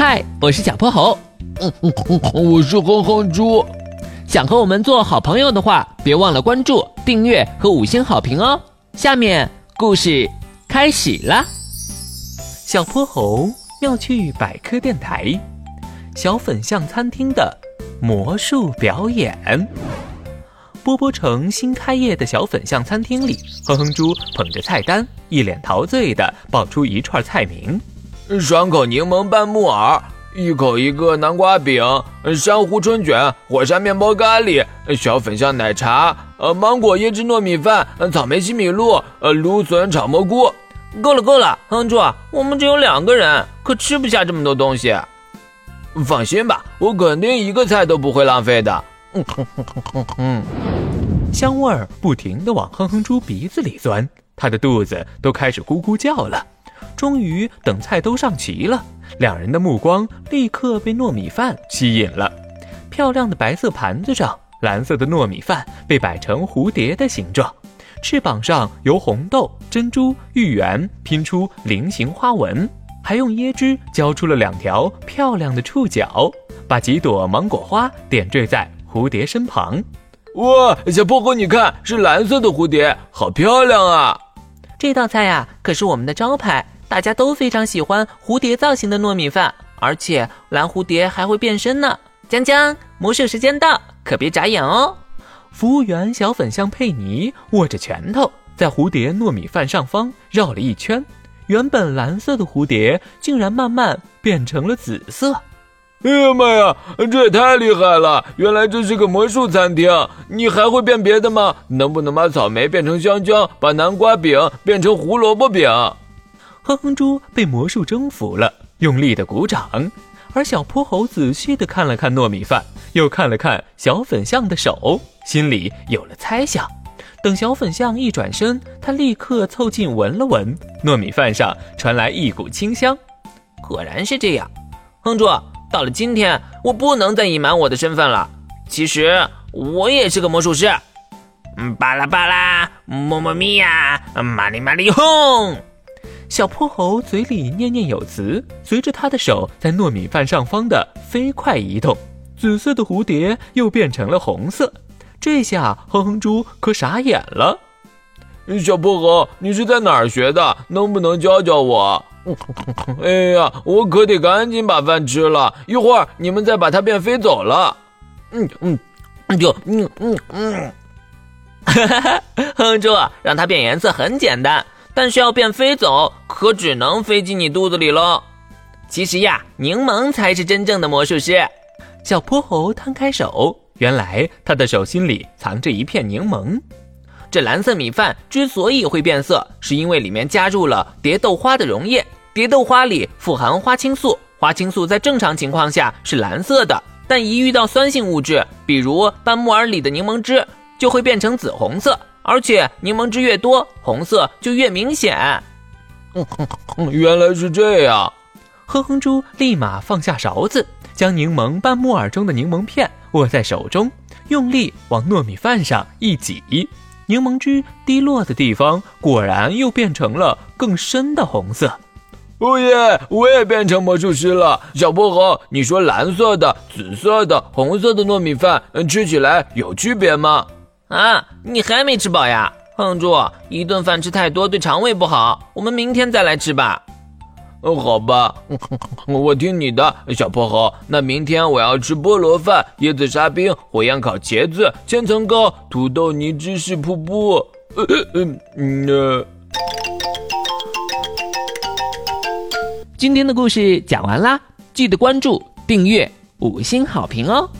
嗨，我是小泼猴。嗯嗯嗯，我是哼哼猪。想和我们做好朋友的话，别忘了关注、订阅和五星好评哦。下面故事开始了。小泼猴要去百科电台，小粉象餐厅的魔术表演。波波城新开业的小粉象餐厅里，哼哼猪捧着菜单，一脸陶醉地报出一串菜名。双口柠檬拌木耳，一口一个南瓜饼，珊瑚春卷，火山面包咖喱，小粉象奶茶，呃，芒果椰汁糯米饭，草莓西米露，呃，芦笋炒蘑菇。够了够了，哼猪，我们只有两个人，可吃不下这么多东西。放心吧，我肯定一个菜都不会浪费的。嗯哼哼哼哼哼，香味儿不停地往哼哼猪鼻子里钻，他的肚子都开始咕咕叫了。终于等菜都上齐了，两人的目光立刻被糯米饭吸引了。漂亮的白色盘子上，蓝色的糯米饭被摆成蝴蝶的形状，翅膀上由红豆、珍珠、芋圆拼出菱形花纹，还用椰汁浇出了两条漂亮的触角，把几朵芒果花点缀在蝴蝶身旁。哇，小泼猴，你看，是蓝色的蝴蝶，好漂亮啊！这道菜呀，可是我们的招牌。大家都非常喜欢蝴蝶造型的糯米饭，而且蓝蝴蝶还会变身呢。江江，魔术时间到，可别眨眼哦！服务员小粉象佩妮握着拳头，在蝴蝶糯米饭上方绕了一圈，原本蓝色的蝴蝶竟然慢慢变成了紫色。哎呀妈呀，这也太厉害了！原来这是个魔术餐厅。你还会变别的吗？能不能把草莓变成香蕉，把南瓜饼变成胡萝卜饼？哼哼猪被魔术征服了，用力的鼓掌。而小泼猴仔细的看了看糯米饭，又看了看小粉象的手，心里有了猜想。等小粉象一转身，他立刻凑近闻了闻糯米饭上传来一股清香，果然是这样。哼猪，到了今天，我不能再隐瞒我的身份了。其实我也是个魔术师。嗯，巴拉巴拉，么么咪呀，玛丽玛丽轰。小泼猴嘴里念念有词，随着他的手在糯米饭上方的飞快移动，紫色的蝴蝶又变成了红色。这下哼哼猪可傻眼了。小泼猴，你是在哪儿学的？能不能教教我？哎呀，我可得赶紧把饭吃了，一会儿你们再把它变飞走了。嗯嗯，就嗯嗯嗯，哈哈哈，哼哼猪，让它变颜色很简单。但是要变飞走，可只能飞进你肚子里喽。其实呀，柠檬才是真正的魔术师。小泼猴摊开手，原来他的手心里藏着一片柠檬。这蓝色米饭之所以会变色，是因为里面加入了蝶豆花的溶液。蝶豆花里富含花青素，花青素在正常情况下是蓝色的，但一遇到酸性物质，比如拌木耳里的柠檬汁，就会变成紫红色。而且柠檬汁越多，红色就越明显。原来是这样，哼哼猪立马放下勺子，将柠檬拌木耳中的柠檬片握在手中，用力往糯米饭上一挤，柠檬汁滴落的地方果然又变成了更深的红色。哦耶！我也变成魔术师了。小薄荷，你说蓝色的、紫色的、红色的糯米饭吃起来有区别吗？啊，你还没吃饱呀，哼猪！一顿饭吃太多对肠胃不好，我们明天再来吃吧。哦，好吧，我听你的，小泼猴。那明天我要吃菠萝饭、椰子沙冰、火焰烤茄子、千层糕、土豆泥芝士瀑布。呃嗯嗯。今天的故事讲完啦，记得关注、订阅、五星好评哦。